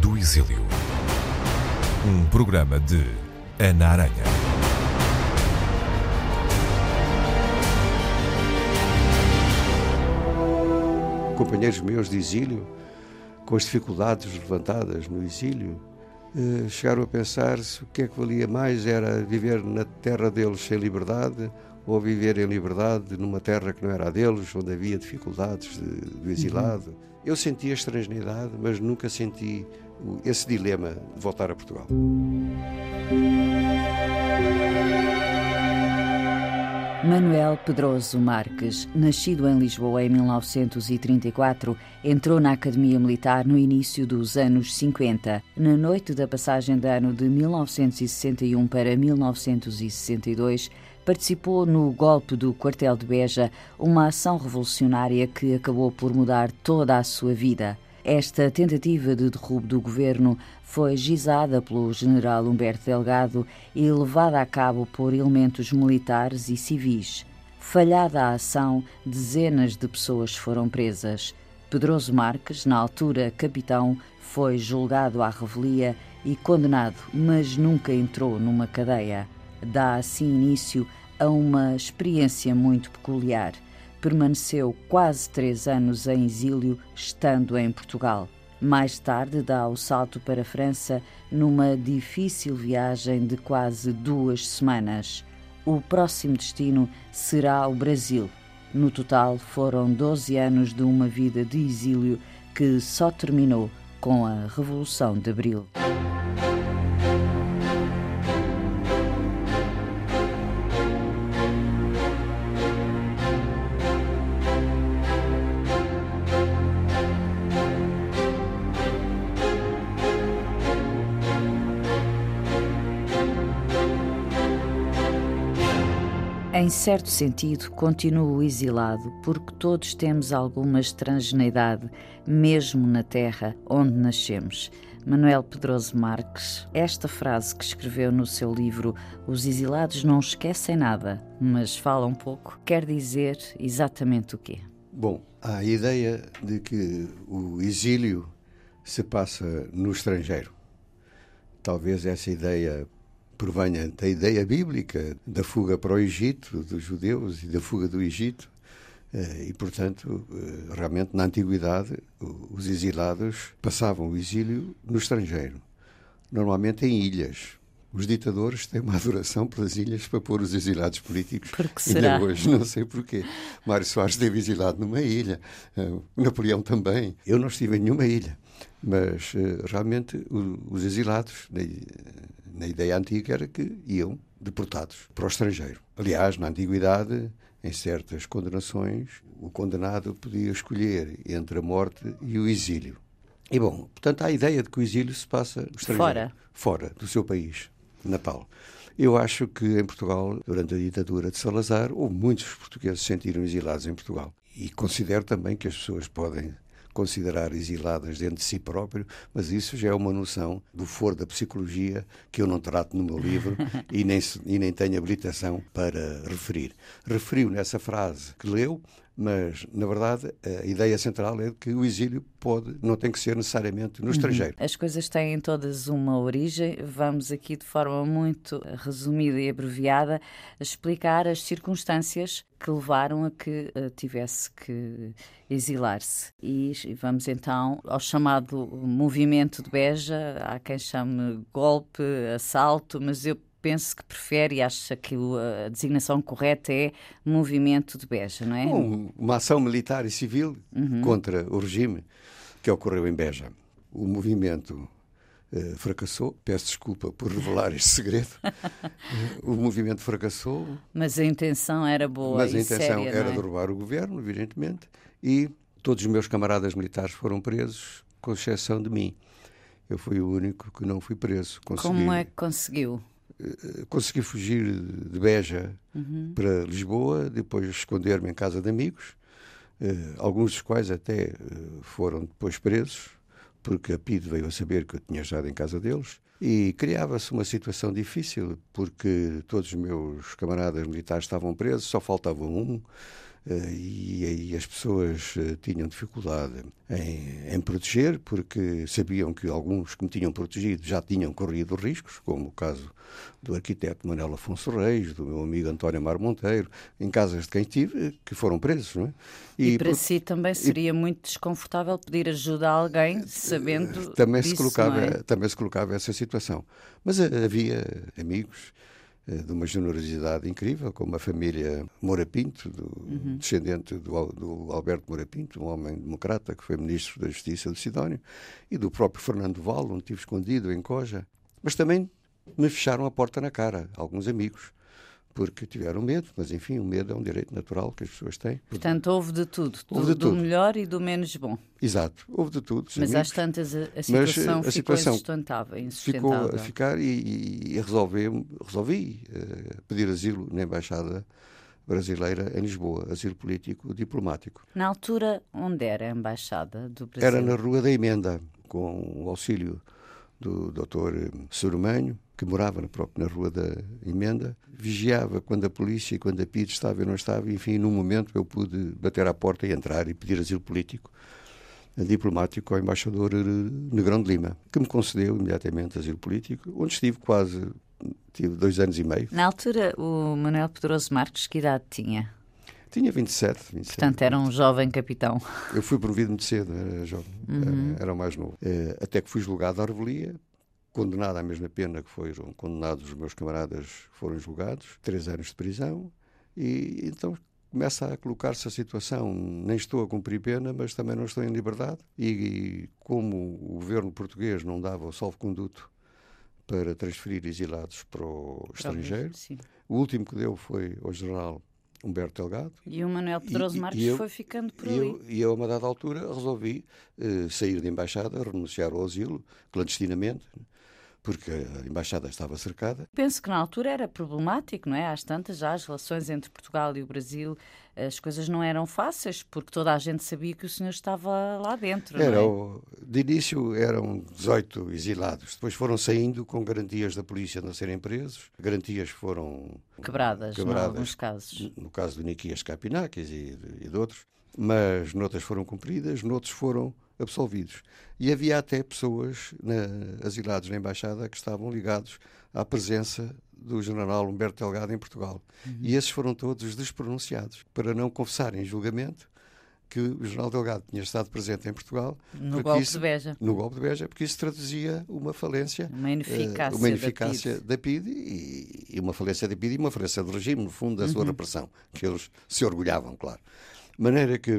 Do Exílio. Um programa de Ana Aranha. Companheiros meus de exílio, com as dificuldades levantadas no exílio, eh, chegaram a pensar se o que é que valia mais era viver na terra deles sem liberdade ou viver em liberdade numa terra que não era a deles, onde havia dificuldades de, do exilado. Uhum. Eu senti a estrangeidade, mas nunca senti esse dilema de voltar a Portugal. Manuel Pedroso Marques, nascido em Lisboa em 1934, entrou na Academia Militar no início dos anos 50. Na noite da passagem de ano de 1961 para 1962, participou no golpe do quartel de Beja, uma ação revolucionária que acabou por mudar toda a sua vida. Esta tentativa de derrubo do governo foi gizada pelo general Humberto Delgado e levada a cabo por elementos militares e civis. Falhada a ação, dezenas de pessoas foram presas. Pedroso Marques, na altura capitão, foi julgado à revelia e condenado, mas nunca entrou numa cadeia. Dá assim início a uma experiência muito peculiar permaneceu quase três anos em exílio, estando em Portugal. Mais tarde dá o salto para a França numa difícil viagem de quase duas semanas. O próximo destino será o Brasil. No total, foram 12 anos de uma vida de exílio que só terminou com a Revolução de Abril. Em certo sentido, continuo exilado, porque todos temos alguma estrangeidade, mesmo na terra onde nascemos. Manuel Pedroso Marques, esta frase que escreveu no seu livro Os exilados não esquecem nada, mas falam pouco, quer dizer exatamente o quê? Bom, há a ideia de que o exílio se passa no estrangeiro. Talvez essa ideia provenha da ideia bíblica da fuga para o Egito, dos judeus e da fuga do Egito. Eh, e, portanto, eh, realmente na antiguidade, os exilados passavam o exílio no estrangeiro, normalmente em ilhas. Os ditadores têm uma adoração pelas ilhas para pôr os exilados políticos. Porque será? Ainda hoje, não sei porquê. Mário Soares esteve exilado numa ilha, eh, Napoleão também. Eu não estive em nenhuma ilha, mas realmente os exilados na ideia antiga era que iam deportados para o estrangeiro. Aliás, na antiguidade, em certas condenações, o condenado podia escolher entre a morte e o exílio. E bom, portanto, há a ideia de que o exílio se passa no estrangeiro, fora, fora do seu país, Natal. Eu acho que em Portugal, durante a ditadura de Salazar, houve muitos portugueses se sentiram exilados em Portugal. E considero também que as pessoas podem considerar exiladas dentro de si próprio, mas isso já é uma noção do foro da psicologia que eu não trato no meu livro e, nem, e nem tenho habilitação para referir. Referiu nessa frase que leu mas na verdade a ideia central é que o exílio pode, não tem que ser necessariamente no uhum. estrangeiro. As coisas têm todas uma origem. Vamos aqui de forma muito resumida e abreviada explicar as circunstâncias que levaram a que uh, tivesse que exilar-se. E vamos então ao chamado movimento de Beja, há quem chame golpe, assalto, mas eu penso que prefere e acha que a designação correta é movimento de Beja, não é? Um, uma ação militar e civil uhum. contra o regime que ocorreu em Beja. O movimento uh, fracassou. Peço desculpa por revelar este segredo. o movimento fracassou. Mas a intenção era boa. Mas a intenção séria, era é? derrubar o governo, evidentemente, e todos os meus camaradas militares foram presos, com exceção de mim. Eu fui o único que não fui preso. Consegui... Como é que conseguiu? Eh, consegui fugir de Beja uhum. para Lisboa, depois esconder-me em casa de amigos, uh, alguns dos quais até uh, foram depois presos, porque a PID veio a saber que eu tinha estado em casa deles. E criava-se uma situação difícil, porque todos os meus camaradas militares estavam presos, só faltava um. Eh, e aí as pessoas eh, tinham dificuldade em, em, proteger, porque sabiam que alguns que me tinham protegido já tinham corrido riscos, como o caso do arquiteto Manuel Afonso Reis, do meu amigo António Mar Monteiro, em casas de quem estive, que foram presos. Não é? E, e para por... si também seria e... muito desconfortável pedir ajuda a alguém, sabendo também disso, se colocava é? Também se colocava essa situação. Mas havia amigos eh, de uma generosidade incrível, como a família Moura Pinto, do, uhum. descendente do, do, Alberto Moura Pinto, um homem democrata que foi ministro da Justiça do Sidónio, e do próprio Fernando Val, onde estive escondido em Coja. Mas também me fecharam a porta na cara, alguns amigos, porque tiveram medo, mas enfim, o medo é um direito natural que as pessoas têm. Portanto, houve de tudo, houve do, de tudo. do melhor e do menos bom. Exato, houve de tudo. Mas às tantas a, a situação mas, a ficou situação insustentável, Ficou a ficar e, e resolvi, resolvi uh, pedir asilo na Embaixada brasileira em Lisboa, asilo político diplomático. Na altura, onde era a Embaixada do Brasil? Era na Rua da Emenda, com o auxílio do Dr. Surumanho, que morava na, própria, na Rua da Emenda, vigiava quando a polícia e quando a PID estava e não estava, enfim, num momento eu pude bater à porta e entrar e pedir asilo político diplomático ao embaixador Negrão de Lima, que me concedeu imediatamente asilo político, onde estive quase, tive dois anos e meio. Na altura, o Manuel Pedroso Marques, que idade tinha? Tinha 27, 27. Portanto, era um jovem capitão. Eu fui promovido muito cedo, era jovem, uhum. era, era o mais novo. Eh, até que fui julgado à revelia, condenado à mesma pena que foram condenados os meus camaradas que foram julgados, três anos de prisão, e então começa a colocar-se a situação, nem estou a cumprir pena, mas também não estou em liberdade, e, e como o governo português não dava o salvo-conduto para transferir exilados para o estrangeiro, o último que deu foi ao general Humberto Delgado. E o Manuel Pedroso Marques eu, foi ficando por ali. Eu, e eu, a uma dada altura, resolvi uh, sair da embaixada, renunciar ao asilo, clandestinamente, porque a embaixada estava cercada. Penso que na altura era problemático, não é? Às tantas, já as relações entre Portugal e o Brasil, as coisas não eram fáceis, porque toda a gente sabia que o senhor estava lá dentro. Era, é? De início eram 18 exilados, depois foram saindo com garantias da polícia não serem presos, garantias foram quebradas, quebradas em alguns casos. No caso do Nikias Kapinakis e de, e de outros, mas noutras foram cumpridas, noutros foram absolvidos. E havia até pessoas na, asilados na Embaixada que estavam ligados à presença do general Humberto Delgado em Portugal. Uhum. E esses foram todos despronunciados para não confessarem em julgamento que o general Delgado tinha estado presente em Portugal. No golpe isso, de Beja. No golpe de Beja, porque isso traduzia uma falência. Uma ineficácia, uh, uma ineficácia da PID, da PID e, e, uma falência da PID e uma falência do regime, no fundo, da uhum. sua repressão, que eles se orgulhavam, claro. Maneira que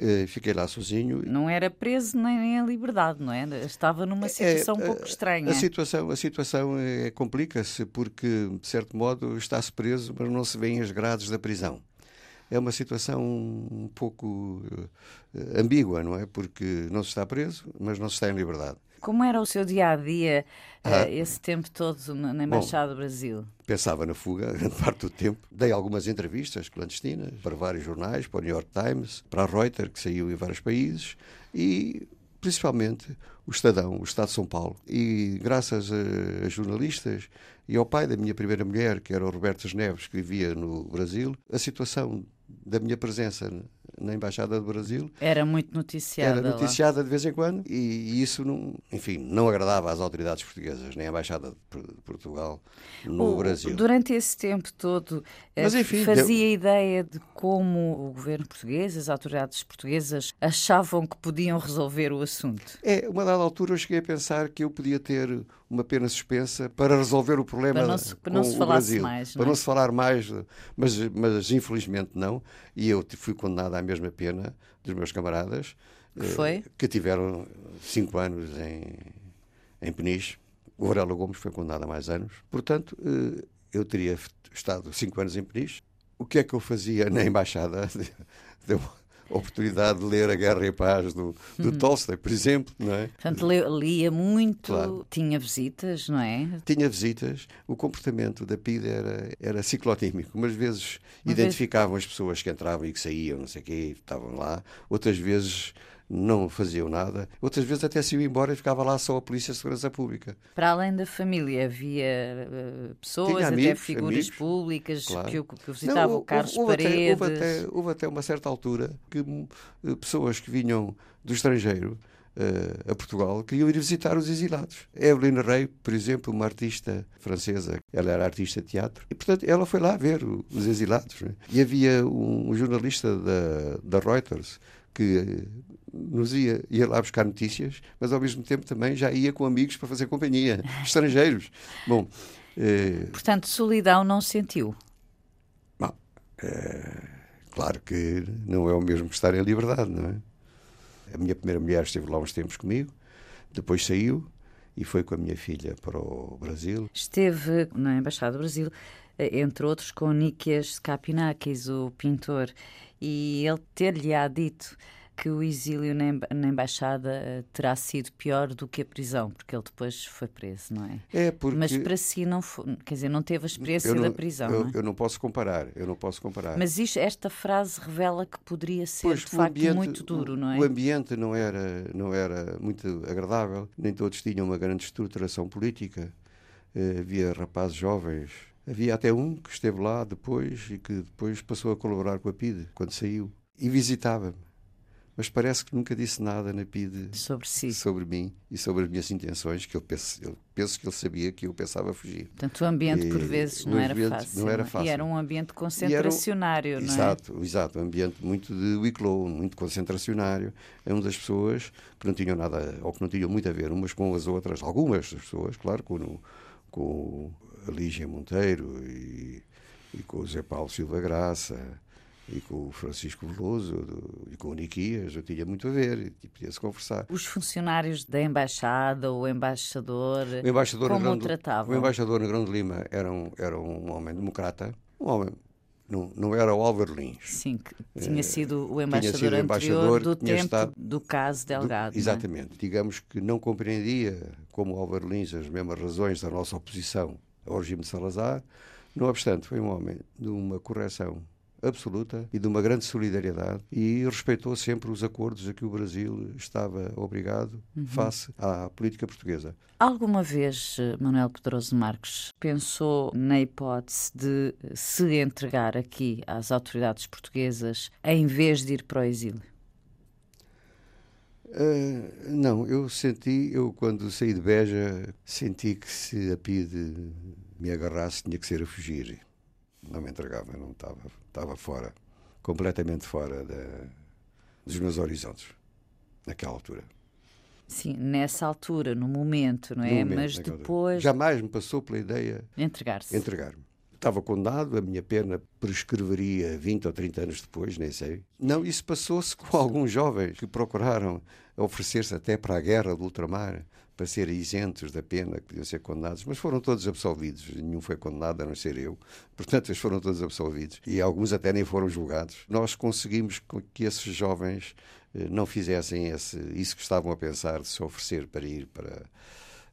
eh, fiquei lá sozinho. Não era preso nem em liberdade, não é? Estava numa é, situação é, um pouco estranha. A situação, a situação é, complica-se porque, de certo modo, está-se preso, mas não se vêem as grades da prisão. É uma situação um pouco uh, ambígua, não é? Porque não se está preso, mas não se está em liberdade. Como era o seu dia a dia ah, esse tempo todo na Embaixada do Brasil? Pensava na fuga, grande parte do tempo. Dei algumas entrevistas clandestinas para vários jornais, para o New York Times, para a Reuters, que saiu em vários países, e principalmente o Estadão, o Estado de São Paulo. E graças a, a, jornalistas e ao pai da minha primeira mulher, que era o Roberto Neves, que vivia no Brasil, a situação da minha presença na Embaixada do Brasil. Era muito noticiada. Era noticiada lá. de vez em quando e, isso, não, enfim, não agradava às autoridades portuguesas, nem à Embaixada de Portugal no o, Brasil. Durante esse tempo todo, eh, Mas, enfim, fazia deu... ideia de como o governo português, as autoridades portuguesas, achavam que podiam resolver o assunto? É, uma dada altura eu cheguei a pensar que eu podia ter uma pena suspensa para resolver o problema para não se, para não se Brasil. Mais, para não, é? se falar mais, mas, mas infelizmente não. E eu fui condenado à mesma pena dos meus camaradas, que, foi? Eh, que tiveram cinco anos em, em Peniche. O Aurélio Gomes foi condenado a mais anos. Portanto, eh, eu teria estado cinco anos em Peniche. O que é que eu fazia na embaixada? Oportunidade de ler A Guerra e a Paz do, do uhum. Tolstói, por exemplo, não é? Portanto, lia muito, claro. tinha visitas, não é? Tinha visitas. O comportamento da PIDE era, era ciclotímico. Umas vezes Uma identificavam vez... as pessoas que entravam e que saíam, não sei o quê, estavam lá. Outras vezes não faziam nada. Outras vezes até se iam embora e ficava lá só a Polícia de Segurança Pública. Para além da família, havia uh, pessoas, amigos, até figuras amigos, públicas claro. que, que visitavam não, Carlos houve, houve Paredes. Até, houve, até, houve até uma certa altura que uh, pessoas que vinham do estrangeiro uh, a Portugal queriam ir visitar os exilados. Evelyn Rey, por exemplo, uma artista francesa, ela era artista de teatro, e portanto ela foi lá ver os exilados. Né? E havia um, um jornalista da, da Reuters que nos ia, ia lá buscar notícias, mas ao mesmo tempo também já ia com amigos para fazer companhia, estrangeiros. Bom, eh, Portanto, solidão não sentiu? É, claro que não é o mesmo que estar em liberdade, não é? A minha primeira mulher esteve lá uns tempos comigo, depois saiu e foi com a minha filha para o Brasil. Esteve na Embaixada do Brasil, eh, entre outros, com Nikias Kapinakis, o pintor, e ele ter-lhe-á dito que o exílio na embaixada eh, terá sido pior do que a prisão, porque ele depois foi preso, não é? É porque mas para si não foi, quer dizer, não teve a experiência não, da prisão. Eu não, é? eu não, posso comparar, eu não posso comparar. Mas isto, esta frase revela que poderia ser pois, de facto ambiente, muito duro, não é? O ambiente não era não era muito agradável, nem todos tinham uma grande estruturação política. Uh, havia rapazes jovens Havia até um que esteve lá depois e que depois passou a colaborar com a PIDE quando saiu e visitava-me mas parece que nunca disse nada na PIDE sobre si, sobre mim e sobre as minhas intenções, que eu penso, eu penso que ele sabia que eu pensava fugir. Portanto, o ambiente e, por vezes não era, fácil, não era fácil. E era um ambiente concentracionário, um, não exato, é? Exato, um ambiente muito de wiclow, muito concentracionário. É uma das pessoas que não tinham nada, ou que não tinham muito a ver umas com as outras, algumas das pessoas, claro, com, com a Lígia Monteiro e, e com o Zé Paulo Silva Graça e com o Francisco Veloso e com o Niquias, eu tinha muito a ver e podia-se conversar. Os funcionários da embaixada, o embaixador, o embaixador como Negrão, o tratavam? O embaixador Negrão de Lima era um, era um homem democrata, um homem não, não era o Álvaro Lins. Sim, que tinha sido o embaixador sido anterior embaixador, do tempo estado, do caso Delgado. Do, exatamente. É? Digamos que não compreendia, como o Álvaro Lins, as mesmas razões da nossa oposição ao regime de Salazar. Não obstante, foi um homem de uma correção absoluta e de uma grande solidariedade e respeitou sempre os acordos a que o Brasil estava obrigado uhum. face à política portuguesa. Alguma vez, Manuel Pedroso Marques, pensou na hipótese de se entregar aqui às autoridades portuguesas em vez de ir para o exílio? Uh, não, eu senti, eu quando saí de Beja, senti que se a PIDE me agarrasse tinha que ser a fugir não me entregava, não estava, estava fora, completamente fora da, dos meus horizontes, naquela altura. Sim, nessa altura, no momento, não é? Momento, Mas depois. Altura. Jamais me passou pela ideia. Entregar-se. Entregar-me. Estava condenado, a minha pena prescreveria 20 ou 30 anos depois, nem sei. Não, isso passou-se com alguns jovens que procuraram oferecer-se até para a guerra do ultramar para serem isentos da pena, que podiam ser condenados, mas foram todos absolvidos. Nenhum foi condenado, a não ser eu. Portanto, eles foram todos absolvidos. E alguns até nem foram julgados. Nós conseguimos que esses jovens eh, não fizessem esse, isso que estavam a pensar de se oferecer para ir para.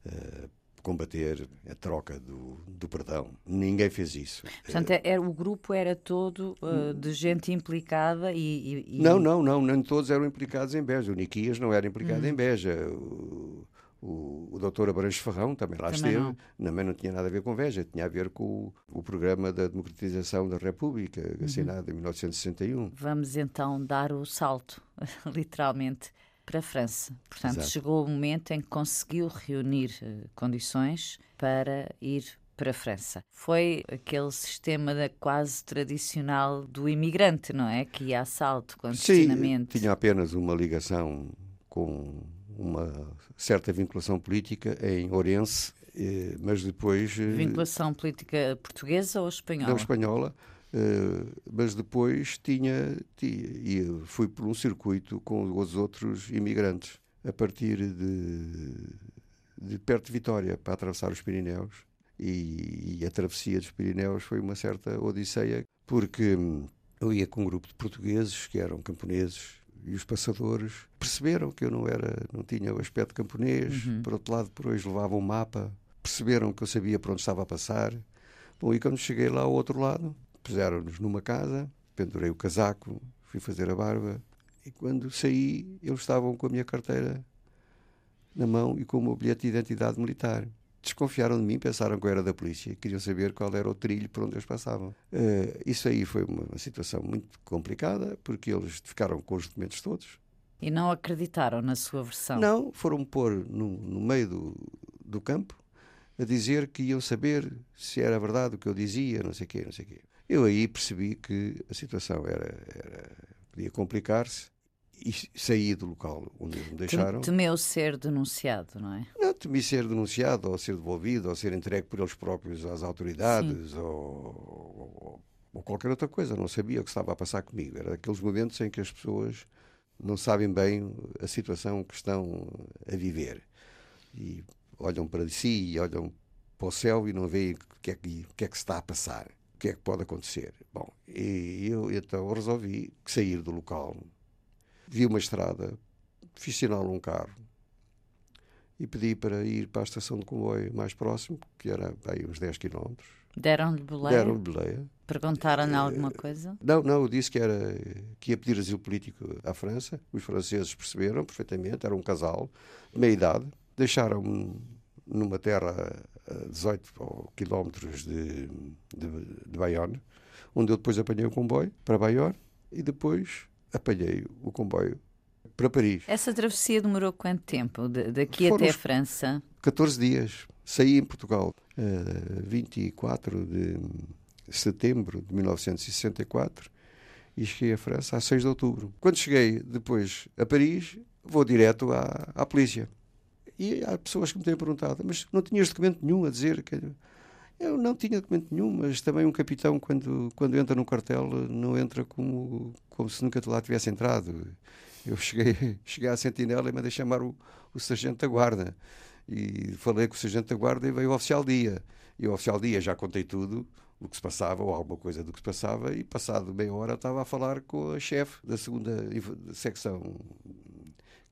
Uh, combater a troca do, do perdão. Ninguém fez isso. Portanto, era, é, é, o grupo era todo uh, de gente implicada e, e, Não, não, não. Nem todos eram implicados em Beja. O Niquias não era implicado uhum. em Beja. O, o, o doutor Abranches Ferrão também lá também esteve, não. também não tinha nada a ver com Veja, tinha a ver com o, o programa da democratização da República, uhum. assinado em 1961. Vamos então dar o salto, literalmente, para a França. Portanto, Exato. chegou o momento em que conseguiu reunir uh, condições para ir para a França. Foi aquele sistema da quase tradicional do imigrante, não é? Que ia a salto clandestinamente. Sim, tinha apenas uma ligação com uma certa vinculação política em Ourense, eh, mas depois. Eh, vinculação política portuguesa ou espanhola? Não, espanhola. Eh, mas depois tinha, tinha, e fui por um circuito com os outros imigrantes a partir de, de perto de Vitória para atravessar os Pirineus e, e, a travessia dos Pirineus foi uma certa odisseia porque hum, eu ia com um grupo de portugueses que eram camponeses e os passadores perceberam que eu não era, não tinha o aspecto camponês. Uhum. Por outro lado, por hoje levava um mapa, perceberam que eu sabia para onde estava a passar. Bom, e quando cheguei lá ao outro lado, puseram-nos numa casa, pendurei o casaco, fui fazer a barba E quando saí, eles estavam com a minha carteira na mão e com o meu bilhete de identidade militar. Desconfiaram de mim, pensaram que eu era da polícia, queriam saber qual era o trilho por onde eles passavam. Uh, isso aí foi uma, uma situação muito complicada, porque eles ficaram com os documentos todos. E não acreditaram na sua versão? Não, foram pôr no, no meio do, do campo a dizer que iam saber se era verdade o que eu dizia, não sei o quê, não sei o quê. Eu aí percebi que a situação era, era podia complicar-se e saí do local onde me deixaram. Temeu ser denunciado, não é? Não, temi ser denunciado, ou ser devolvido, ou ser entregue por eles próprios às autoridades, ou, ou, ou, qualquer outra coisa. Não sabia o que estava a passar comigo. Era aqueles momentos em que as pessoas não sabem bem a situação que estão a viver. E olham para si e olham para o céu e não veem o que é que, que, é que se está a passar. O que é que pode acontecer? Bom, e eu então resolvi sair do local vi uma estrada, fiz sinal num carro e pedi para ir para a estação de comboio mais próximo, que era aí uns 10 km. Deram-lhe boleia? Deram-lhe boleia. Perguntaram-lhe uh, alguma coisa? Não, não, eu disse que, era, que ia pedir asilo político à França. Os franceses perceberam perfeitamente, era um casal, meia idade. Deixaram-me numa terra a 18 quilómetros de, de, de Bayonne, onde eu depois apanhei o comboio para Bayonne e depois apanhei o comboio para Paris. Essa travessia demorou quanto tempo? Daqui Foram até a França? 14 dias. Saí em Portugal uh, 24 de setembro de 1964 e cheguei à França a 6 de outubro. Quando cheguei depois a Paris, vou direto à, à polícia. E há pessoas que me têm perguntado, mas não tinhas documento nenhum a dizer que eu não tinha documento nenhum, mas também um capitão, quando, quando entra no quartel, não entra como, como se nunca lá tivesse entrado. Eu cheguei, cheguei à sentinela e mandei chamar o, o sargento da guarda. E falei com o sargento da guarda e veio o oficial dia. E o oficial dia já contei tudo, o que se passava, ou alguma coisa do que se passava, e passado meia hora estava a falar com a chefe da segunda secção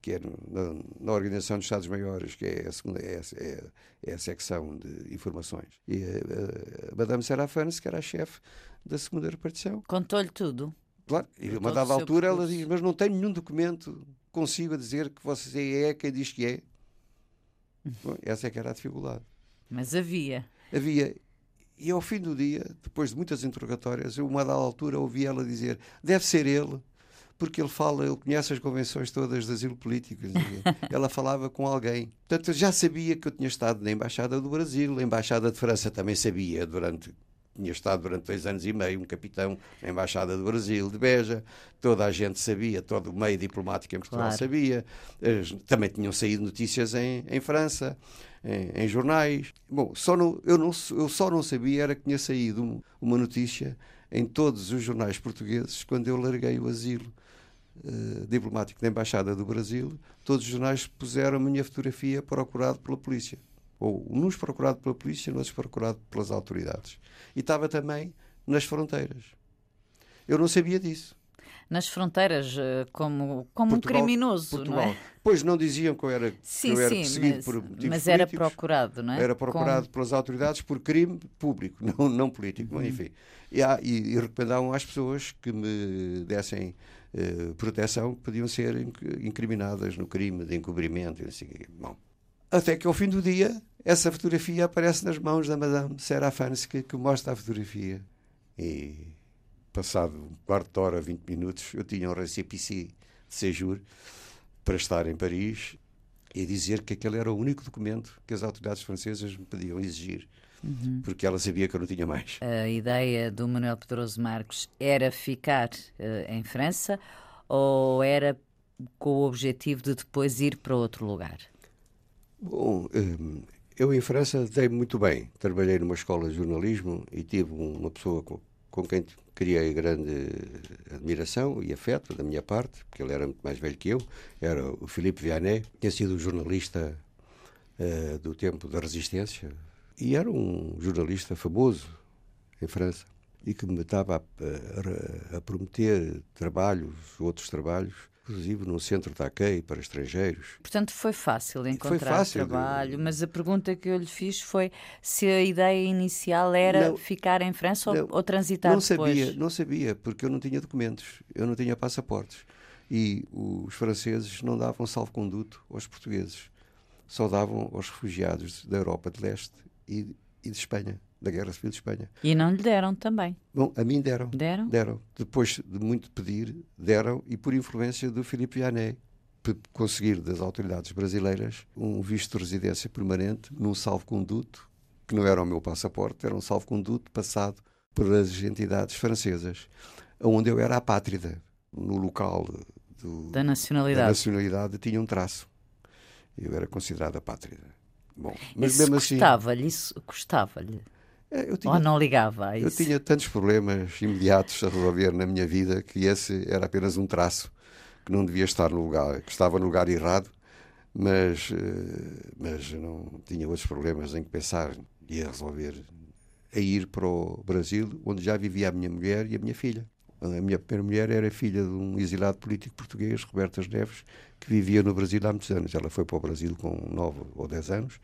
que é na, na, Organização dos Estados Maiores, que é a, segunda, é, é, é a secção de informações. E a, a Madame Serafans, que era a chefe da segunda repartição. Contou-lhe tudo? Claro, e a uma dada altura percurso. ela diz, mas não tenho nenhum documento consigo a dizer que você é quem diz que é. Bom, essa é que era a dificuldade. Mas havia. Havia. E ao fim do dia, depois de muitas interrogatórias, eu, uma dada altura, ouvi ela dizer: deve ser ele, porque ele fala, ele conhece as convenções todas de asilo político. Ela falava com alguém. Portanto, eu já sabia que eu tinha estado na Embaixada do Brasil, a Embaixada de França também sabia, durante tinha estado durante dois anos e meio, um capitão na Embaixada do Brasil, de Beja, toda a gente sabia, todo o meio diplomático em Portugal claro. sabia, também tinham saído notícias em, em França, em, em jornais. Bom, só não, eu, não, eu só não sabia era que tinha saído uma notícia em todos os jornais portugueses quando eu larguei o asilo uh, diplomático da Embaixada do Brasil, todos os jornais puseram a minha fotografia procurado pela polícia. Ou uns procurado pela polícia, outros procurado pelas autoridades. E estava também nas fronteiras. Eu não sabia disso. Nas fronteiras, eh, como, como Portugal, um criminoso, Portugal. não é? Pois não diziam que eu era, sim, eu era sim, perseguido mas, por motivos Mas era procurado, não é? Era procurado pelas autoridades por crime público, não, não político, uhum. enfim. E, há, e, e recomendavam às pessoas que me dessem eh, proteção que podiam ser incriminadas no crime de encobrimento. Assim, bom. Até que ao fim do dia, essa fotografia aparece nas mãos da Madame Serafansky, que mostra a fotografia. E passado um quarto de hora, 20 minutos, eu tinha um récépissé de séjour para estar em Paris e dizer que aquele era o único documento que as autoridades francesas me podiam exigir uhum. porque ela sabia que eu não tinha mais. A ideia do Manuel Pedroso Marcos era ficar uh, em França ou era com o objetivo de depois ir para outro lugar? Bom, um, eu em França dei muito bem. Trabalhei numa escola de jornalismo e tive uma pessoa com, com quem criei grande admiração e afeto da minha parte, porque ele era muito mais velho que eu. Era o Philippe Vianney, tinha sido jornalista uh, do tempo da Resistência, e era um jornalista famoso em França e que me estava a, a, a prometer trabalhos, outros trabalhos, inclusive no centro da ACEI para estrangeiros. Portanto, foi fácil encontrar foi fácil trabalho, de... mas a pergunta que eu lhe fiz foi se a ideia inicial era não, ficar em França não, ou, ou, transitar não depois. Sabia, não sabia, porque eu não tinha documentos, eu não tinha passaportes. E os franceses não davam salvo-conduto aos portugueses, só davam aos refugiados da Europa de Leste e, e de Espanha, da Guerra Civil de Espanha. E não lhe deram também? Bom, a mim deram. Deram? Deram. Depois de muito pedir, deram, e por influência do Filipe Vianney, conseguir das autoridades brasileiras um visto de residência permanente num salvo-conduto, que não era o meu passaporte, era um salvo-conduto passado pelas entidades francesas, onde eu era apátrida. No local do, da nacionalidade. Da nacionalidade tinha um traço. Eu era considerada apátrida. Bom, mas isso mesmo assim. Custava-lhe, isso custava-lhe. É, Ou não ligava a isso? Eu tinha tantos problemas imediatos a resolver na minha vida que esse era apenas um traço que não devia estar no lugar, que estava no lugar errado, mas, eh, mas não tinha outros problemas em que pensar e a resolver. A ir para o Brasil, onde já vivia a minha mulher e a minha filha. A minha primeira mulher era filha de um exilado político português, Robertas Neves, que vivia no Brasil há muitos anos. Ela foi para o Brasil com 9 ou 10 anos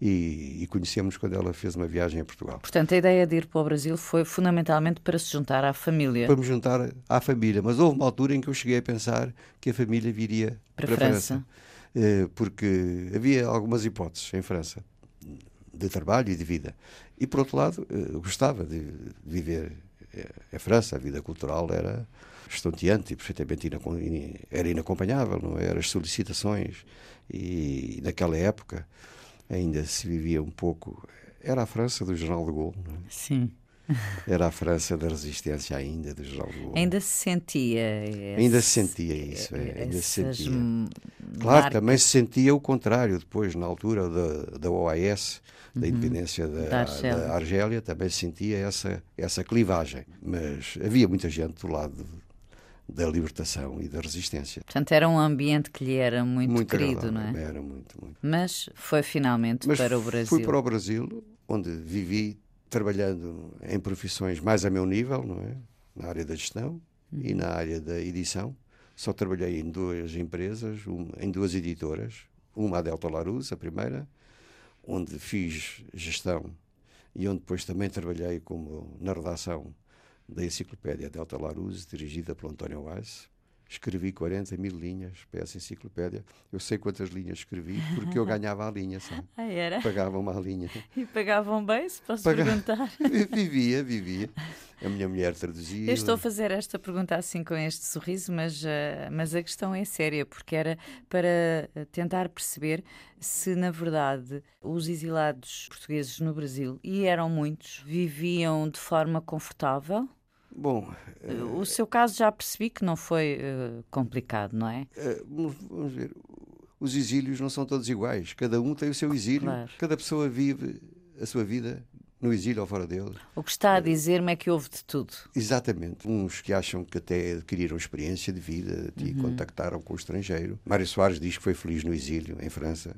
e, e conhecemos quando ela fez uma viagem a Portugal. Portanto, a ideia de ir para o Brasil foi fundamentalmente para se juntar à família. Para me juntar à família, mas houve uma altura em que eu cheguei a pensar que a família viria para, para a França. França. Eh, porque havia algumas hipóteses em França de trabalho e de vida. E, por outro lado, eh, gostava de viver em França, a vida cultural era estonteante e perfeitamente era inacompanhável, não era? As solicitações e naquela época ainda se vivia um pouco. Era a França do General de Gaulle, não é? Sim. Era a França da resistência ainda de Gaulle. Ainda se sentia. Esse, ainda se sentia isso, é, ainda se sentia. Claro, marcas. também se sentia o contrário depois, na altura da, da OAS, da uhum. independência da, da, Argélia. da, Argélia. também se sentia essa, essa clivagem. Mas havia muita gente do lado da libertação e da resistência. Portanto, era um ambiente que lhe era muito, muito querido, não é? Era muito, muito. Mas foi finalmente Mas para o Brasil. Fui para o Brasil, onde vivi trabalhando em profissões mais a meu nível, não é? Na área da gestão uhum. e na área da edição. Só trabalhei em duas empresas, uma, em duas editoras. Uma a Delta Larus, a primeira, onde fiz gestão e onde depois também trabalhei como na redação da Enciclopédia Delta Larus, dirigida por António Weiss. Escrevi 40 mil linhas para essa enciclopédia. Eu sei quantas linhas escrevi porque eu ganhava a linha, sabe? Ah, era? Pagavam uma linha. E pagavam bem, se posso perguntar? Vivia, vivia. A minha mulher traduzia. Eu estou a fazer esta pergunta assim com este sorriso, mas, uh, mas a questão é séria, porque era para tentar perceber se, na verdade, os exilados portugueses no Brasil, e eram muitos, viviam de forma confortável Bom, o seu caso já percebi que não foi uh, complicado, não é? Uh, vamos ver. Os exílios não são todos iguais. Cada um tem o seu exílio. Claro. Cada pessoa vive a sua vida no exílio ou fora dele. O que está a dizer-me é que houve de tudo. Exatamente. Uns que acham que até adquiriram experiência de vida e uhum. contactaram com o estrangeiro. Mário Soares diz que foi feliz no exílio, em França.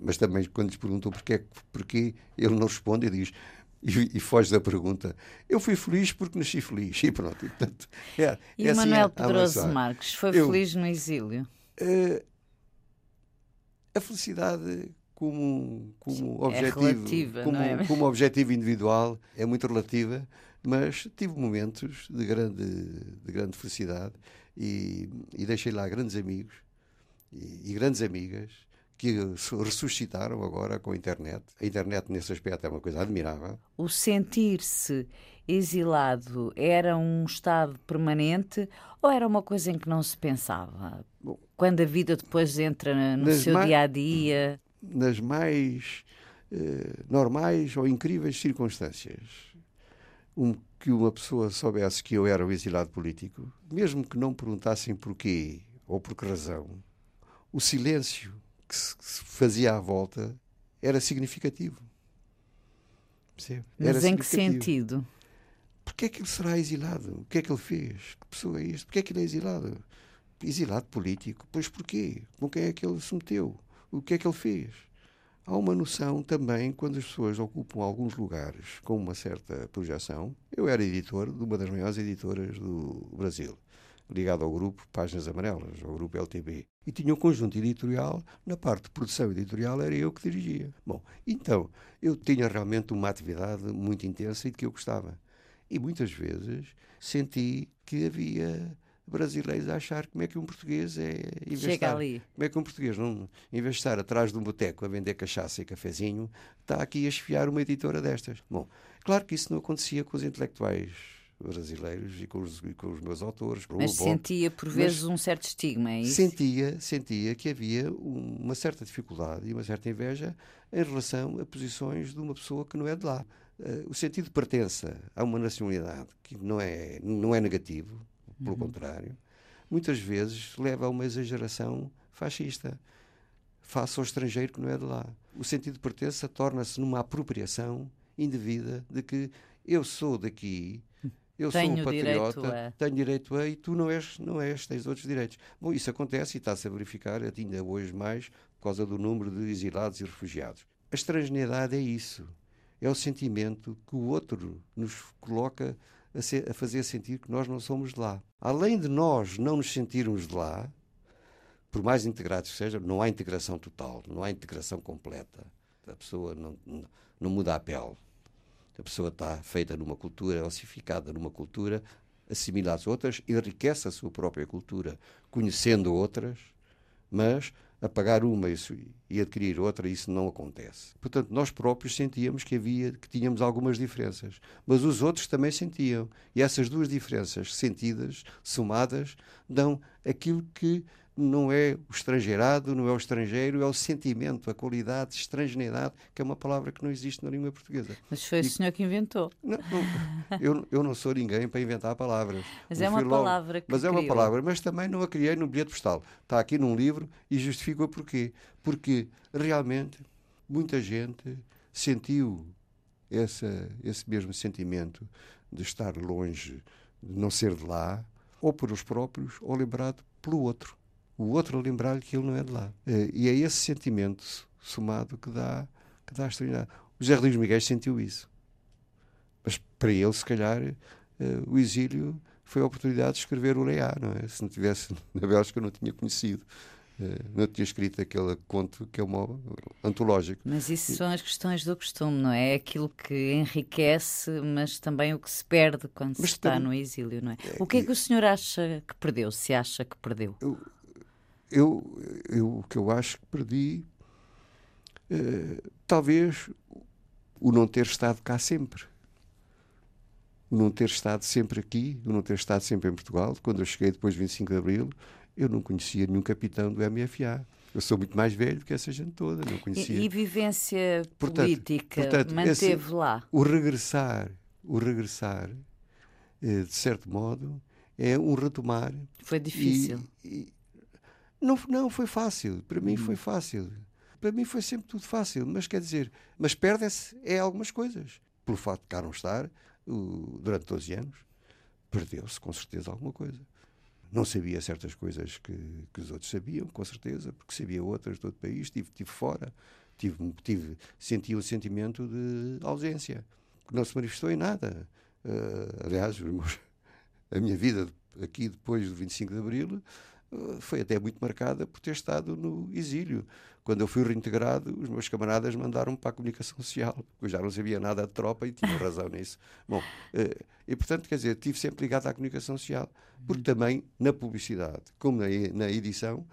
Mas também, quando lhes perguntam porquê, porquê ele não responde e diz e, e, foge da pergunta. Eu fui feliz porque nasci feliz. E pronto. E, portanto, é, e é Manuel assim Pedroso Marques foi eu, feliz no exílio? Uh, a felicidade como, como é objetivo, relativa, como, é? como objetivo individual é muito relativa, mas tive momentos de grande, de grande felicidade e, e deixei lá grandes amigos e, e grandes amigas que ressuscitaram agora com a internet. A internet, nesse aspecto, é uma coisa admirável. O sentir-se exilado era um estado permanente ou era uma coisa em que não se pensava? Bom, Quando a vida depois entra no seu mais, dia a dia? Nas mais eh, normais ou incríveis circunstâncias. Um, que uma pessoa soubesse que eu era um exilado político, mesmo que não perguntassem porquê ou por que razão, o silêncio que se, fazia à volta era significativo. Percebe? Mas em que sentido? Porquê é que ele será exilado? O que é que ele fez? Que pessoa é isto? Porquê é que ele é exilado? Exilado político? Pois porquê? Com quem é que ele se meteu? O que é que ele fez? Há uma noção também, quando as pessoas ocupam alguns lugares com uma certa projeção. Eu era editor de uma das maiores editoras do Brasil ligado ao grupo Páginas Amarelas, ao grupo LTB. E tinha um conjunto editorial, na parte de produção editorial era eu que dirigia. Bom, então, eu tinha realmente uma atividade muito intensa e de que eu gostava. E muitas vezes senti que havia brasileiros a achar como é que um português é Chega ali. Como é que um português, não, em vez de estar atrás de um boteco a vender cachaça e cafezinho, está aqui a esfiar uma editora destas. Bom, claro que isso não acontecia com os intelectuais brasileiros e com os, e com os meus autores. Mas bom, sentia por vezes um certo estigma, é isso? Sentia, sentia que havia uma certa dificuldade e uma certa inveja em relação a posições de uma pessoa que não é de lá. Uh, o sentido de pertença a uma nacionalidade que não é, não é negativo, pelo uhum. contrário, muitas vezes leva a uma exageração fascista face ao estrangeiro que não é de lá. O sentido de pertença torna-se numa apropriação indevida de que eu sou daqui, eu tenho sou um patriota, a... tenho direito a, e tu não és, não és, tens outros direitos. Bom, isso acontece e está-se a verificar ainda hoje mais por causa do número de exilados e refugiados. A estrangeidade é isso. É o sentimento que o outro nos coloca a, ser, a fazer sentir que nós não somos de lá. Além de nós não nos sentirmos de lá, por mais integrados que sejam, não há integração total, não há integração completa. A pessoa não, não, não muda a pele. A pessoa está feita numa cultura, ossificada numa cultura, assimila as outras, enriquece a sua própria cultura, conhecendo outras, mas apagar uma e adquirir outra, isso não acontece. Portanto, nós próprios sentíamos que havia, que tínhamos algumas diferenças, mas os outros também sentiam. E essas duas diferenças sentidas, somadas, dão aquilo que não é o estrangeirado, não é o estrangeiro, é o sentimento, a qualidade, a estrangeiridade, que é uma palavra que não existe na língua portuguesa. Mas foi e, o senhor que inventou. Não, não, eu, eu não sou ninguém para inventar palavras. Mas é uma palavra que Mas criou. é uma palavra, mas também não a criei no bilhete postal. Está aqui num livro e justifico a porquê. Porque realmente muita gente sentiu essa, esse mesmo sentimento de estar longe, de não ser de lá, ou por os próprios, ou lembrado pelo outro o outro a lembrar-lhe que ele não é de lá. Eh, e é esse sentimento somado que dá, que dá a extraordinariedade. O José Rodrigues Miguel sentiu isso. Mas para ele, se calhar, eh, o exílio foi a oportunidade de escrever o Leá, não é? Se não tivesse na Bélgica, eu não tinha conhecido. Eh, não tinha escrito aquele conto que é um antológico. Mas isso são as questões do costume, não é? É aquilo que enriquece, mas também o que se perde quando mas se está no exílio, não é? O que é que o senhor acha que perdeu, se acha que perdeu? Eu, eu, eu, o que eu acho que perdi, uh, talvez o não ter estado cá sempre. O não ter estado sempre aqui, o não ter estado sempre em Portugal. Quando eu cheguei depois de 25 de Abril, eu não conhecia nenhum capitão do MFA. Eu sou muito mais velho que essa gente toda, não conhecia. E, e vivência portanto, política portanto, manteve esse, lá? O regressar, o regressar, eh, de certo modo, é um retomar. Foi difícil. E, não, não foi fácil. Para mim foi hum. fácil. Para mim foi sempre tudo fácil. Mas quer dizer, mas perdem-se é algumas coisas. Pelo facto de cá não estar, o, durante 12 anos, perdeu-se com certeza alguma coisa. Não sabia certas coisas que, que os outros sabiam, com certeza, porque sabia outras do outro país, estive, estive fora, tive, tive, senti um sentimento de ausência, que não se manifestou em nada. Uh, aliás, a minha vida aqui depois do 25 de Abril foi até muito marcada por ter estado no exílio. Quando eu fui reintegrado, os meus camaradas mandaram-me para a comunicação social, porque eu já não sabia nada de tropa e tinha razão nisso. Bom, eh, e portanto, quer dizer, estive sempre ligado à comunicação social, porque também na publicidade, como na edição,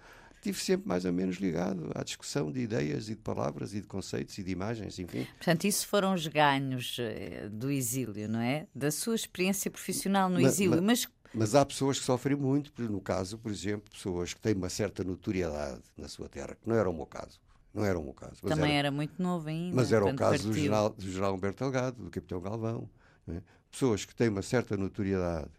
estive sempre mais ou menos ligado à discussão de ideias e de palavras e de conceitos e de imagens, enfim. Portanto, isso foram os ganhos eh, do exílio, não é? Da sua experiência profissional no exílio, mas, mas mas há pessoas que sofrem muito, no caso, por exemplo, pessoas que têm uma certa notoriedade na sua terra, que não era o meu caso. Não era o meu caso. Também era, era, muito novo ainda. Mas era o caso do general, do general Humberto Delgado, do capitão Galvão. É? Pessoas que têm uma certa notoriedade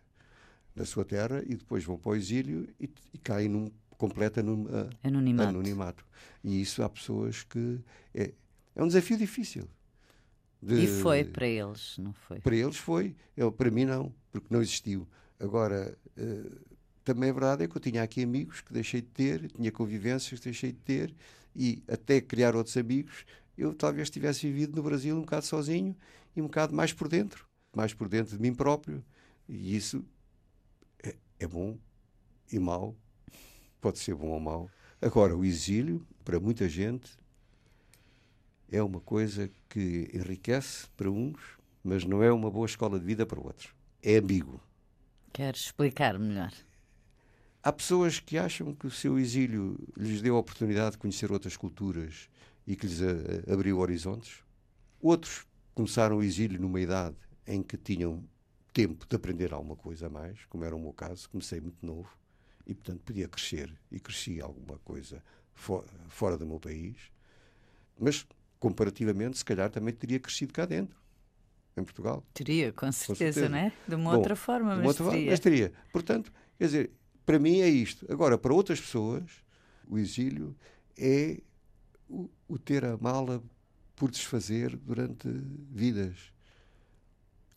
na sua terra e depois vão para o exílio e, e caem num completo anum, anonimato. anonimato. E isso há pessoas que. É, é um desafio difícil. De, e foi para eles, não foi? Para eles foi. Eu, para mim, não, porque não existiu. Agora, uh, também é verdade é que eu tinha aqui amigos que deixei de ter, tinha convivências que deixei de ter, e até criar outros amigos, eu talvez tivesse vivido no Brasil um bocado sozinho e um bocado mais por dentro, mais por dentro de mim próprio. E isso é, é bom e mau, pode ser bom ou mau. Agora, o exílio, para muita gente, é uma coisa que enriquece para uns, mas não é uma boa escola de vida para outros. É ambíguo. Quer explicar melhor? Há pessoas que acham que o seu exílio lhes deu a oportunidade de conhecer outras culturas e que lhes a, a, abriu horizontes. Outros começaram o exílio numa idade em que tinham tempo de aprender alguma coisa a mais, como era o meu caso, comecei muito novo e, portanto, podia crescer e cresci alguma coisa for, fora do meu país, mas comparativamente, se calhar também teria crescido cá dentro, em Portugal. Teria, com certeza, com certeza. não é? De uma Bom, outra forma, mas, outra teria. Forma, mas teria. Portanto, quer dizer, para mim é isto. Agora, para outras pessoas, o exílio é o, o ter a mala por desfazer durante vidas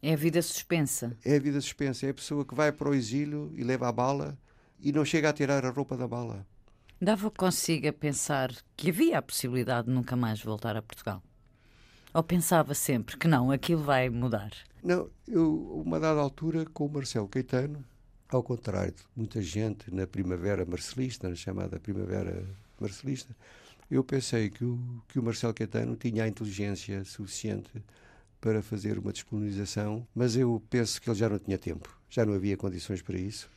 é a vida suspensa. É a vida suspensa. É a pessoa que vai para o exílio e leva a bala e não chega a tirar a roupa da bala. Dava consigo a pensar que havia a possibilidade de nunca mais voltar a Portugal? Ou pensava sempre que não, aquilo vai mudar? Não, eu, uma dada altura, com o Marcelo Caetano, ao contrário de muita gente na primavera marcelista, na chamada primavera marcelista, eu pensei que o, que o Marcelo Caetano tinha a inteligência suficiente para fazer uma descolonização, mas eu penso que ele já não tinha tempo, já não havia condições para isso.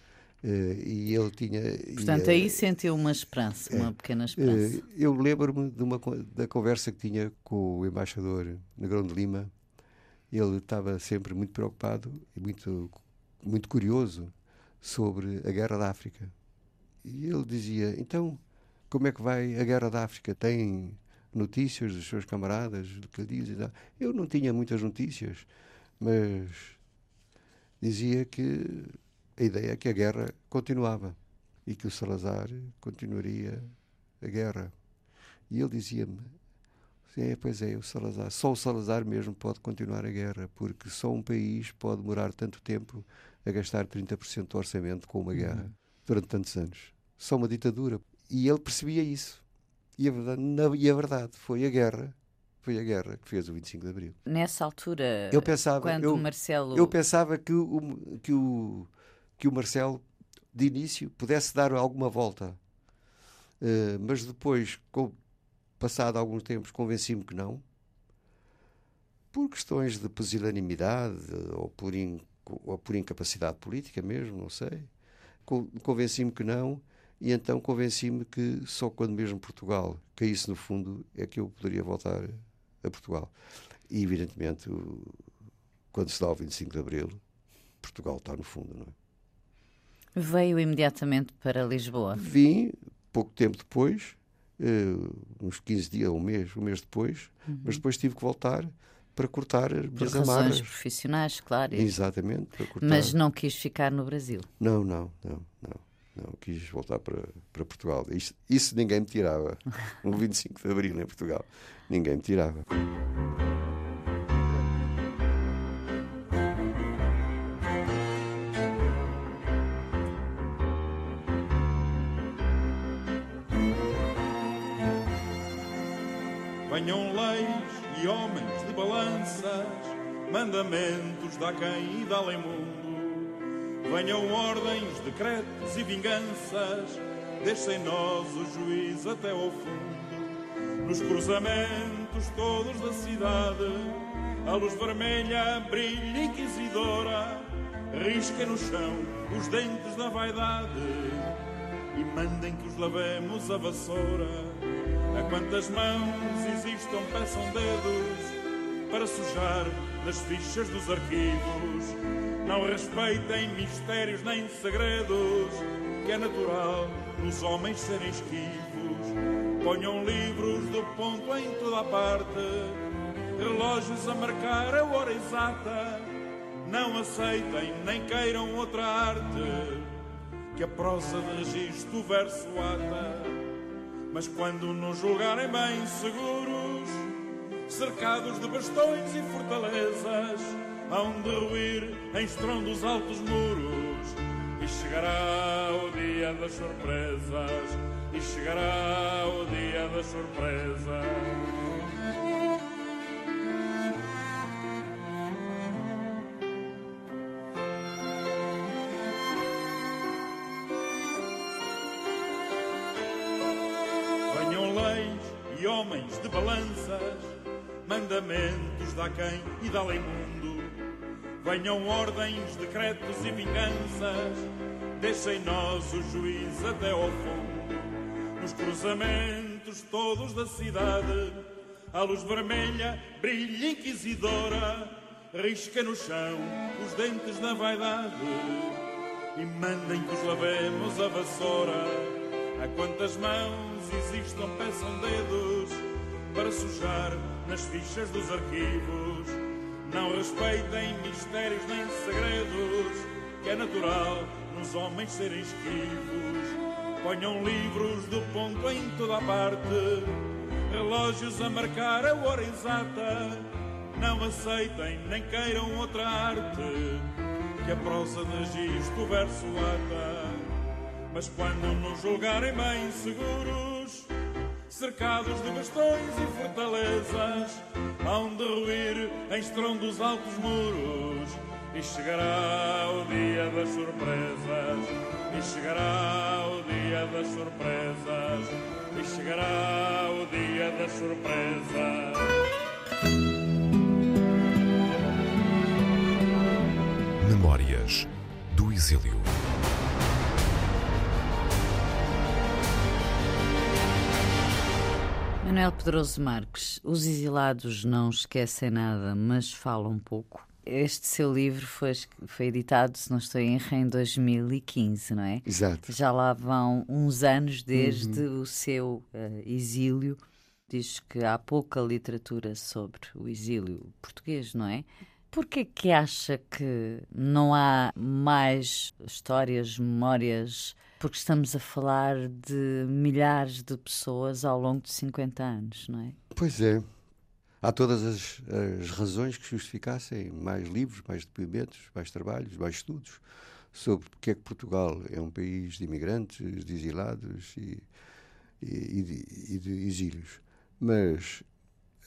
Uh, e ele tinha. Portanto, aí sentiu uma esperança, uma pequena esperança. Eu lembro-me de uma, da conversa que tinha com o embaixador Negrão de Lima. Ele estava sempre muito preocupado e muito, muito curioso sobre a Guerra da África. E ele dizia: então, como é que vai a Guerra da África? Tem notícias dos seus camaradas, do que ele diz. Eu não tinha muitas notícias, mas dizia que a ideia é que a guerra continuava e que o Salazar continuaria a guerra. E ele dizia-me: é, pois é, o Salazar, só o Salazar mesmo pode continuar a guerra, porque só um país pode demorar tanto tempo a gastar 30% do orçamento com uma guerra uhum. durante tantos anos. Só uma ditadura. E ele percebia isso. E a verdade, e a verdade foi a guerra foi a guerra que fez o 25 de Abril. Nessa altura, eu pensava, quando eu, o Marcelo... Eu pensava que o, que, o, que o Marcelo, de início, pudesse dar alguma volta. Uh, mas depois, com, passado alguns tempos, convenci-me que não. Por questões de pusilanimidade ou por, in, ou por incapacidade política mesmo, não sei. Convenci-me que não e então convenci-me que só quando mesmo Portugal caísse no fundo é que eu poderia voltar a Portugal. E, evidentemente, quando se dá o 25 de Abril, Portugal está no fundo, não é? Veio imediatamente para Lisboa? Vim, pouco tempo depois, uh, uns 15 dias, um mês, um mês depois, uhum. mas depois tive que voltar para cortar as minhas amarras. profissionais, claro. Exatamente. Mas não quis ficar no Brasil? Não, não, não, não. Não, quis voltar para, para Portugal. Isso, isso ninguém me tirava. No 25 de Abril em Portugal. Ninguém me tirava. Homens de balanças, mandamentos da quem e da além mundo Venham ordens, decretos e vinganças, deixem nós o juízo até ao fundo. Nos cruzamentos todos da cidade, a luz vermelha brilha inquisidora, risquem no chão os dentes da vaidade e mandem que os lavemos a vassoura. A quantas mãos existam, peçam dedos para sujar nas fichas dos arquivos não respeitem mistérios nem segredos, que é natural nos homens serem esquivos. Ponham livros do ponto em toda a parte, relógios a marcar a hora exata. Não aceitem nem queiram outra arte, que a prosa de registro verso ata. Mas quando nos julgarem bem seguros, cercados de bastões e fortalezas, hão de ruir em estrondos altos muros. E chegará o dia das surpresas, e chegará o dia das surpresas. Balanças, mandamentos da quem e da lei mundo Venham ordens, decretos e vinganças, deixa em nós o juiz até ao fundo. Nos cruzamentos todos da cidade, a luz vermelha brilha inquisidora, risca no chão os dentes da vaidade e mandem que os lavemos a vassoura. A quantas mãos existam, peçam dedos para sujar nas fichas dos arquivos. Não respeitem mistérios nem segredos, que é natural nos homens serem esquivos. Ponham livros do ponto em toda a parte, relógios a marcar a hora exata. Não aceitem nem queiram outra arte, que a prosa de isto o verso ata. Mas quando nos julgarem bem seguros, cercados de bastões e fortalezas, hão de ruir em estrondos altos muros e chegará o dia das surpresas, e chegará o dia das surpresas, e chegará o dia das surpresas. Memórias do Exílio. Manuel Pedroso Marques, os exilados não esquecem nada, mas falam pouco. Este seu livro foi, foi editado, se não estou em erro, em 2015, não é? Exato. Já lá vão uns anos desde uhum. o seu uh, exílio. Diz que há pouca literatura sobre o exílio português, não é? Por que que acha que não há mais histórias, memórias? Porque estamos a falar de milhares de pessoas ao longo de 50 anos, não é? Pois é. Há todas as, as, razões que justificassem mais livros, mais depoimentos, mais trabalhos, mais estudos sobre porque é que Portugal é um país de imigrantes, de exilados e, e, e, de, e de, exílios. Mas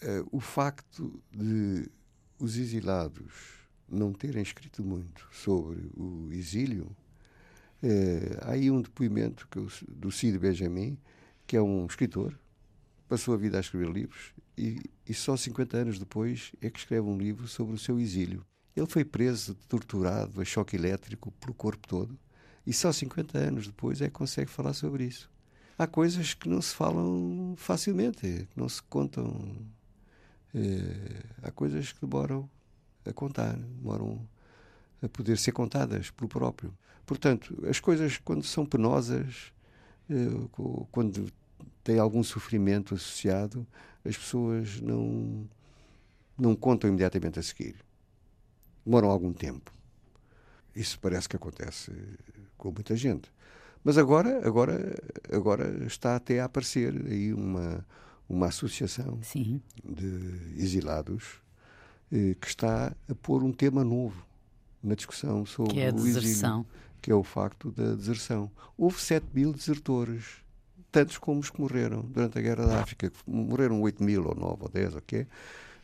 uh, o facto de os exilados não terem escrito muito sobre o exílio, uh, há aí um depoimento eu, do Cid Benjamin, que é um escritor, passou a vida a escrever livros e, e, só 50 anos depois é que escreve um livro sobre o seu exílio. Ele foi preso, torturado, a choque elétrico pelo corpo todo e só 50 anos depois é que consegue falar sobre isso. Há coisas que não se falam facilmente, que não se contam. É, há coisas que demoram a contar, demoram a poder ser contadas pelo próprio. Portanto, as coisas, quando são penosas, é, quando tem algum sofrimento associado, as pessoas não, não contam imediatamente a seguir. Demoram algum tempo. Isso parece que acontece com muita gente. Mas agora, agora, agora está até a aparecer aí uma, uma associação Sim. de exilados eh, que está a pôr um tema novo na discussão sobre que é a o deserção. Que é o facto da deserção. Houve 7 mil desertores tantos como os que morreram durante a Guerra da África. Morreram 8 mil, ou 9, ou 10, ok?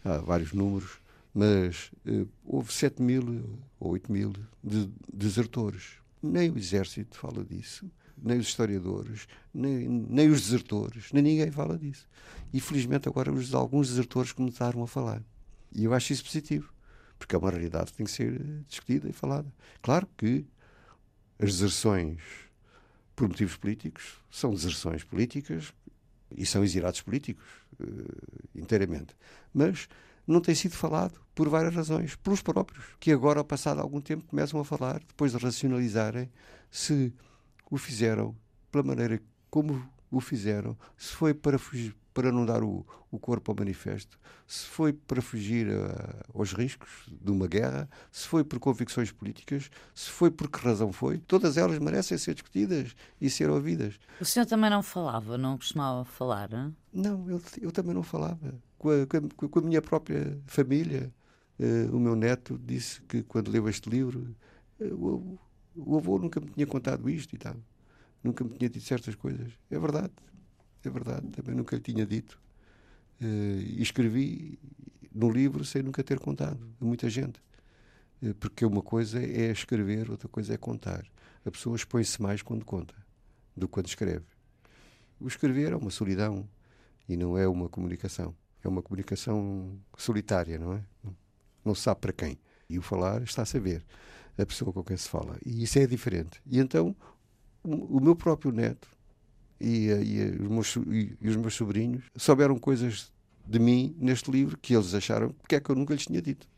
Há vários números, mas uh, houve 7 mil ou 8 mil de, desertores. Nem o exército fala disso, nem os historiadores, nem, nem os desertores, nem ninguém fala disso. E felizmente agora alguns desertores começaram a falar. E eu acho isso positivo, porque é uma realidade que tem que ser discutida e falada. Claro que as deserções por motivos políticos, são deserções políticas e são exilados políticos uh, inteiramente. Mas não tem sido falado por várias razões, pelos próprios, que agora, passado algum tempo, começam a falar, depois de racionalizarem se o fizeram pela maneira como o fizeram, se foi para fugir, para não dar o, o corpo ao manifesto, se foi para fugir a, aos riscos de uma guerra, se foi por convicções políticas, se foi por que razão foi, todas elas merecem ser discutidas e ser ouvidas. O senhor também não falava, não costumava falar? Não, não eu, eu também não falava. Com a, com a minha própria família, uh, o meu neto disse que quando leu este livro, uh, o, o avô nunca me tinha contado isto e tal. Nunca me tinha dito certas coisas. É verdade é verdade, também nunca lhe tinha dito. Uh, e escrevi no livro sem nunca ter contado a muita gente. Uh, porque uma coisa é escrever, outra coisa é contar. A pessoa expõe-se mais quando conta do que quando escreve. O escrever é uma solidão e não é uma comunicação. É uma comunicação solitária, não é? Não, se sabe para quem. E o falar está a saber. a pessoa com quem se fala. E isso é diferente. E então o meu próprio neto e, e, os meus, e, os meus sobrinhos souberam coisas de mim neste livro que eles acharam que é que eu nunca lhes tinha dito.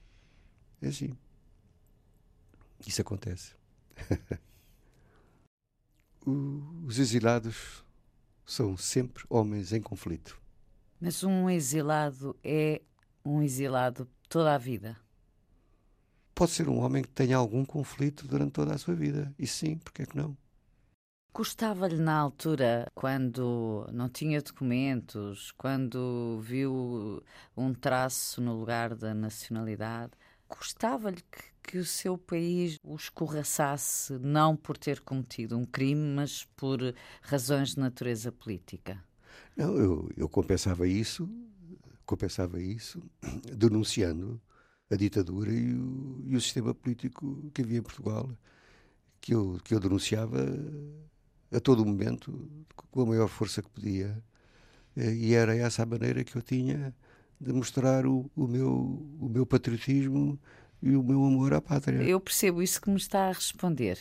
É assim. Isso acontece. os exilados são sempre homens em conflito. Mas um exilado é um exilado toda a vida? Pode ser um homem que tenha algum conflito durante toda a sua vida. E sim, porque é que não? Custava-lhe na altura, quando não tinha documentos, quando viu um traço no lugar da nacionalidade, custava-lhe que, que, o seu país o escorraçasse, não por ter cometido um crime, mas por razões de natureza política? Não, eu, eu compensava isso, compensava isso denunciando a ditadura e o, e o sistema político que havia em Portugal, que eu, que eu denunciava a todo momento, com a maior força que podia. E era essa a maneira que eu tinha de mostrar o, o, meu, o meu patriotismo e o meu amor à pátria. Eu percebo isso que me está a responder.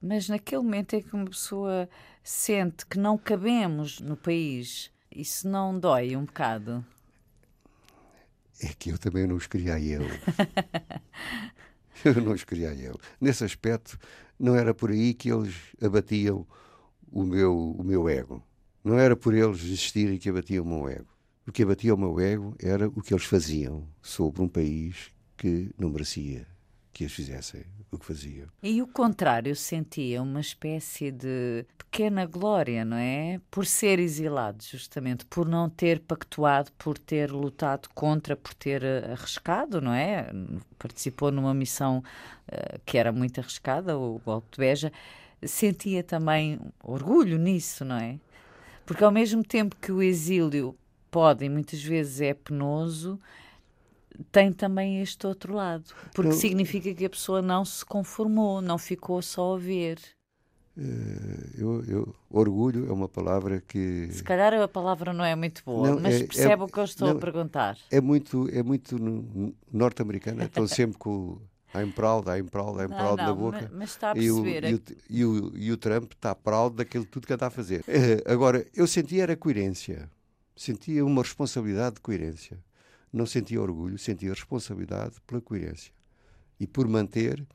Mas naquele momento em que uma pessoa sente que não cabemos no país, isso não dói um bocado? É que eu também não os queria eu. eu não os queria eu. Nesse aspecto, não era por aí que eles abatiam o meu, o meu ego. Não era por eles existirem que abatiam o meu ego. O que abatia o meu ego era o que eles faziam sobre um país que não merecia que eles fizessem o que faziam. E o contrário, sentia uma espécie de pequena glória, não é? Por ser exilado, justamente, por não ter pactuado, por ter lutado contra, por ter eh, arriscado, não é? Participou numa missão uh, que era muito arriscada, o golpe de Beja. Sentia também orgulho nisso, não é? Porque ao mesmo tempo que o exílio pode e muitas vezes é penoso, tem também este outro lado, porque eu, significa que a pessoa não se conformou, não ficou só a ver. Eh, eu, eu, orgulho é uma palavra que. Se calhar a palavra não é muito boa, não, mas é, percebe é, o que eu estou não, a perguntar. É muito, é muito norte-americana, estão sempre com I'm proud, I'm proud, I'm proud não, na boca. Mas está a perceber. E o, e o, e o, e o Trump está proud daquilo tudo que anda a fazer. Eh, agora, eu sentia era coerência. Sentia uma responsabilidade de coerência não sentia orgulho, sentia responsabilidade pela coerência e por manter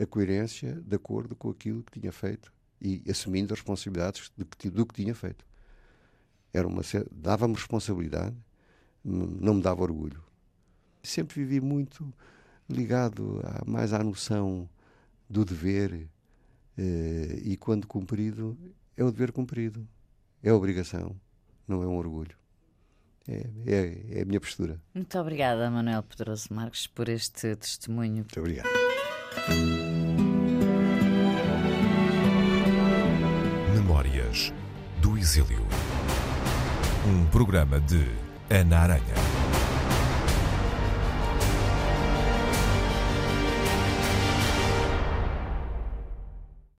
a coerência de acordo com aquilo que tinha feito e assumindo as responsabilidades do que, do que tinha feito. Era uma dava-me responsabilidade, não me dava orgulho. Sempre vivi muito ligado a, mais à noção do dever eh, e quando cumprido é o dever cumprido, é a obrigação, não é um orgulho. É, é, é, a minha postura. Muito obrigada, Manuel Pedroso Marques, por este testemunho. Muito obrigado. Memórias do Exílio. Um programa de Ana Aranha.